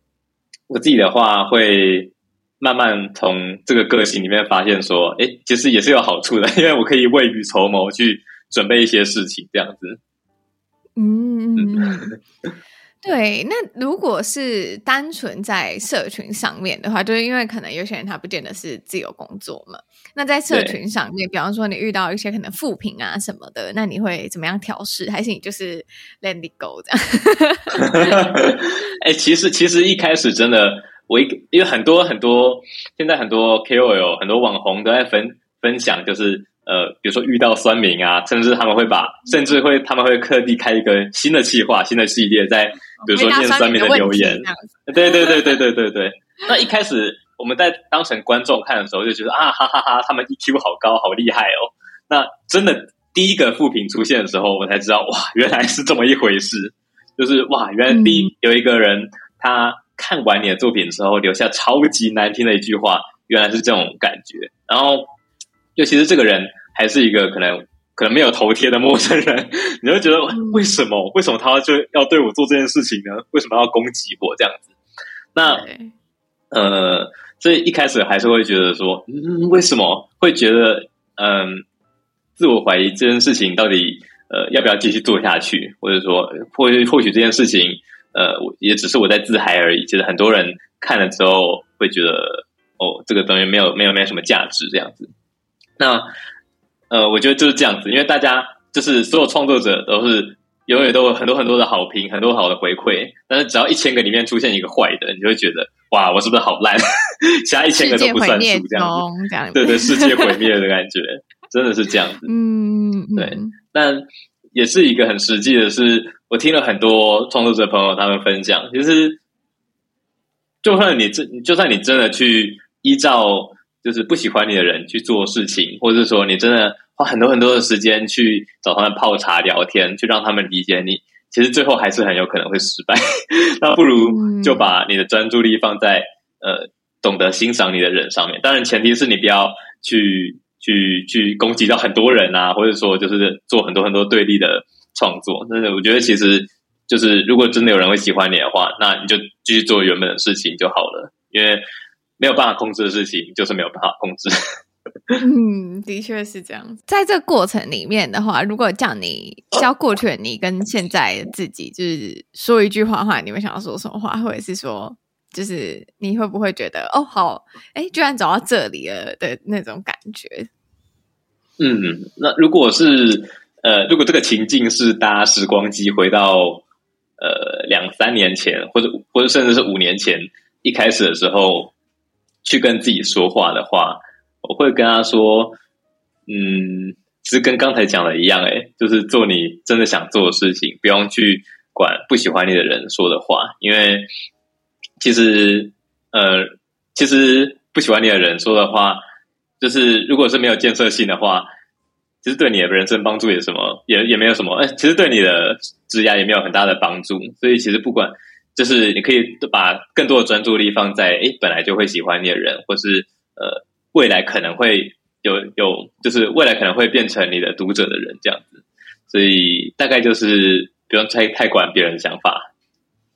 我自己的话会。慢慢从这个个性里面发现说，哎，其实也是有好处的，因为我可以未雨绸缪去准备一些事情，这样子。嗯，对。那如果是单纯在社群上面的话，就是因为可能有些人他不见得是自由工作嘛。那在社群上面，比方说你遇到一些可能负评啊什么的，那你会怎么样调试？还是你就是 let it go 这样？哎，其实其实一开始真的。我一个，因为很多很多，现在很多 KOL 很多网红都在分分享，就是呃，比如说遇到酸民啊，甚至他们会把，甚至会他们会特地开一个新的计划、新的系列，在比如说念酸民的留言，对对对对对对对。那一开始我们在当成观众看的时候，就觉得啊哈哈哈，他们 EQ 好高，好厉害哦。那真的第一个副评出现的时候，我才知道哇，原来是这么一回事，就是哇，原来第一有一个人他。看完你的作品之后，留下超级难听的一句话，原来是这种感觉。然后，尤其是这个人还是一个可能可能没有头贴的陌生人，你会觉得为什么？为什么他就要对我做这件事情呢？为什么要攻击我这样子？那呃，所以一开始还是会觉得说，嗯，为什么会觉得嗯、呃，自我怀疑这件事情到底呃要不要继续做下去？或者说，或或许这件事情呃，也只是我在自嗨而已。其实很多人看了之后会觉得，哦，这个东西没有没有没有什么价值这样子。那呃，我觉得就是这样子，因为大家就是所有创作者都是永远都有很多很多的好评，很多好的回馈。但是只要一千个里面出现一个坏的，你就会觉得哇，我是不是好烂？其他一千个都不算数，这样子，这样子对对，世界毁灭的感觉，真的是这样子。嗯，对。但也是一个很实际的是，我听了很多创作者朋友他们分享，其实就算你真，就算你真的去依照。就是不喜欢你的人去做事情，或者说你真的花很多很多的时间去找他们泡茶聊天，去让他们理解你，其实最后还是很有可能会失败。那不如就把你的专注力放在呃懂得欣赏你的人上面。当然，前提是你不要去去去攻击到很多人啊，或者说就是做很多很多对立的创作。但是我觉得，其实就是如果真的有人会喜欢你的话，那你就继续做原本的事情就好了，因为。没有办法控制的事情，就是没有办法控制。嗯，的确是这样。在这个过程里面的话，如果叫你叫过去的你跟现在自己，就是说一句话的话，你会想要说什么话？或者是说，就是你会不会觉得哦，好，哎，居然走到这里了的那种感觉？嗯，那如果是呃，如果这个情境是搭时光机回到呃两三年前，或者或者甚至是五年前一开始的时候。去跟自己说话的话，我会跟他说：“嗯，其实跟刚才讲的一样，诶，就是做你真的想做的事情，不用去管不喜欢你的人说的话，因为其实，呃，其实不喜欢你的人说的话，就是如果是没有建设性的话，其实对你的人生帮助也什么，也也没有什么，哎，其实对你的职涯也没有很大的帮助，所以其实不管。”就是你可以把更多的专注力放在诶，本来就会喜欢你的人，或是呃，未来可能会有有，就是未来可能会变成你的读者的人这样子。所以大概就是不用太太管别人的想法，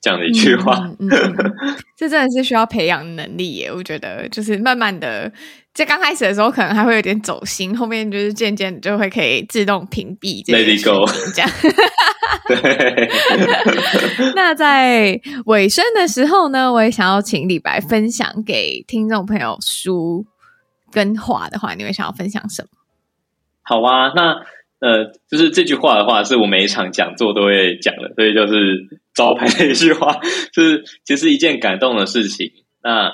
这样的一句话。嗯嗯嗯、这真的是需要培养能力耶，我觉得就是慢慢的。在刚开始的时候，可能还会有点走心，后面就是渐渐就会可以自动屏蔽这。Let it go，这样。对。那在尾声的时候呢，我也想要请李白分享给听众朋友书跟话的话，你会想要分享什么？好啊，那呃，就是这句话的话，是我每一场讲座都会讲的，所以就是招牌的一句话，就是其实一件感动的事情，那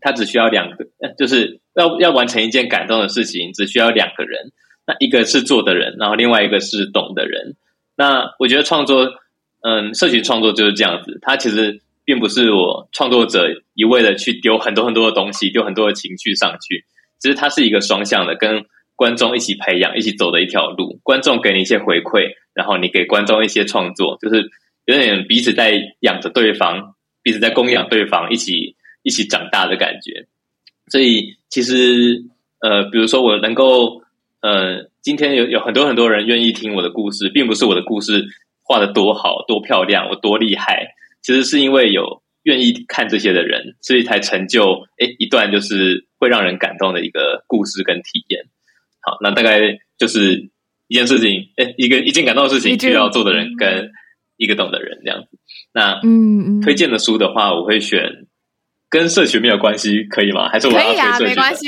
它只需要两个，就是。要要完成一件感动的事情，只需要两个人。那一个是做的人，然后另外一个是懂的人。那我觉得创作，嗯，社群创作就是这样子。它其实并不是我创作者一味的去丢很多很多的东西，丢很多的情绪上去。其实它是一个双向的，跟观众一起培养、一起走的一条路。观众给你一些回馈，然后你给观众一些创作，就是有点彼此在养着对方，彼此在供养对方，一起一起长大的感觉。所以，其实，呃，比如说我能够，呃，今天有有很多很多人愿意听我的故事，并不是我的故事画得多好、多漂亮、我多厉害，其实是因为有愿意看这些的人，所以才成就，诶，一段就是会让人感动的一个故事跟体验。好，那大概就是一件事情，诶，一个一件感动的事情，需要做的人跟一个懂的人这样子。那，嗯，推荐的书的话，我会选。跟社群没有关系，可以吗？还是我要可以啊，没关系，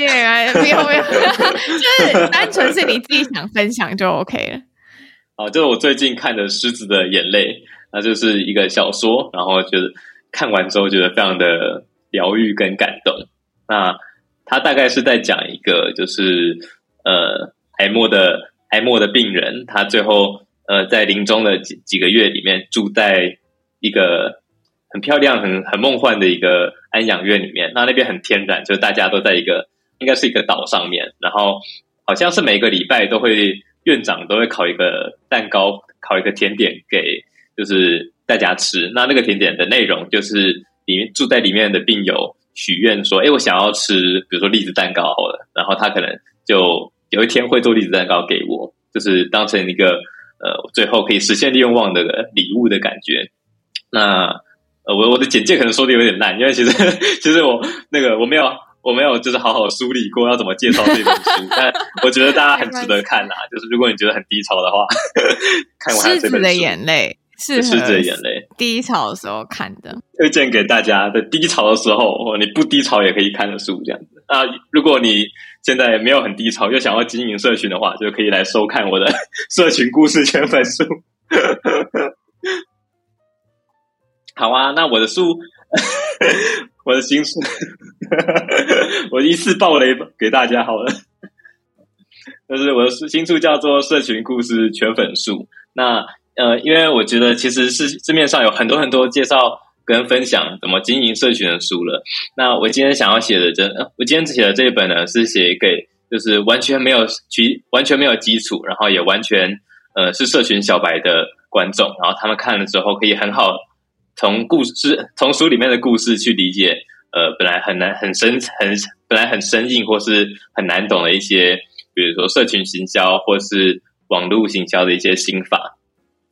不用不用，就是单纯是你自己想分享就 OK 了。好，就是我最近看的《狮子的眼泪》，那就是一个小说，然后就是看完之后觉得非常的疗愈跟感动。那他大概是在讲一个，就是呃，癌末的癌末的病人，他最后呃在临终的几几个月里面住在一个。很漂亮、很很梦幻的一个安养院里面，那那边很天然，就是大家都在一个应该是一个岛上面，然后好像是每个礼拜都会院长都会烤一个蛋糕、烤一个甜点给就是大家吃。那那个甜点的内容就是里面住在里面的病友许愿说：“哎，我想要吃，比如说栗子蛋糕好了。”然后他可能就有一天会做栗子蛋糕给我。就是当成一个呃最后可以实现愿望的礼物的感觉。那呃我我的简介可能说的有点烂，因为其实其实我那个我没有我没有就是好好梳理过要怎么介绍这本书，但我觉得大家很值得看呐。就是如果你觉得很低潮的话，看完这本书。狮子的眼泪。是狮子的眼泪，低潮的时候看的，推荐给大家。在低潮的时候，你不低潮也可以看的书，这样子。那如果你现在没有很低潮，又想要经营社群的话，就可以来收看我的 社群故事全本书。好啊，那我的书，我的新书，我一次爆雷给大家好了。就是我的新书叫做《社群故事全粉书》，那。呃，因为我觉得其实是市面上有很多很多介绍跟分享怎么经营社群的书了。那我今天想要写的这，我今天写的这一本呢，是写给就是完全没有基完全没有基础，然后也完全呃是社群小白的观众，然后他们看了之后可以很好从故事从书里面的故事去理解，呃，本来很难很深很本来很生硬或是很难懂的一些，比如说社群行销或是网络行销的一些心法。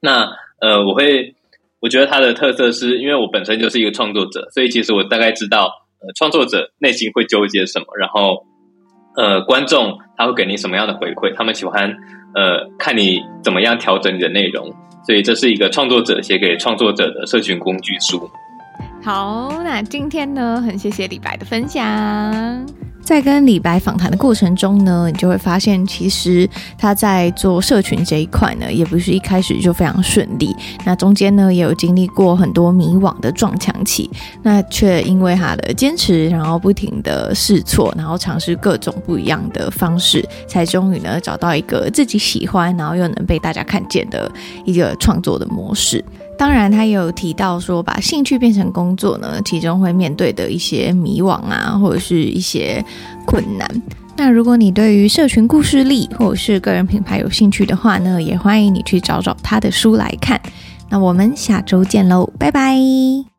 那呃，我会我觉得它的特色是因为我本身就是一个创作者，所以其实我大概知道呃创作者内心会纠结什么，然后呃观众他会给你什么样的回馈，他们喜欢呃看你怎么样调整你的内容，所以这是一个创作者写给创作者的社群工具书。好，那今天呢，很谢谢李白的分享。在跟李白访谈的过程中呢，你就会发现，其实他在做社群这一块呢，也不是一开始就非常顺利。那中间呢，也有经历过很多迷惘的撞墙期，那却因为他的坚持，然后不停的试错，然后尝试各种不一样的方式，才终于呢找到一个自己喜欢，然后又能被大家看见的一个创作的模式。当然，他也有提到说，把兴趣变成工作呢，其中会面对的一些迷惘啊，或者是一些困难。那如果你对于社群故事力或者是个人品牌有兴趣的话呢，也欢迎你去找找他的书来看。那我们下周见喽，拜拜。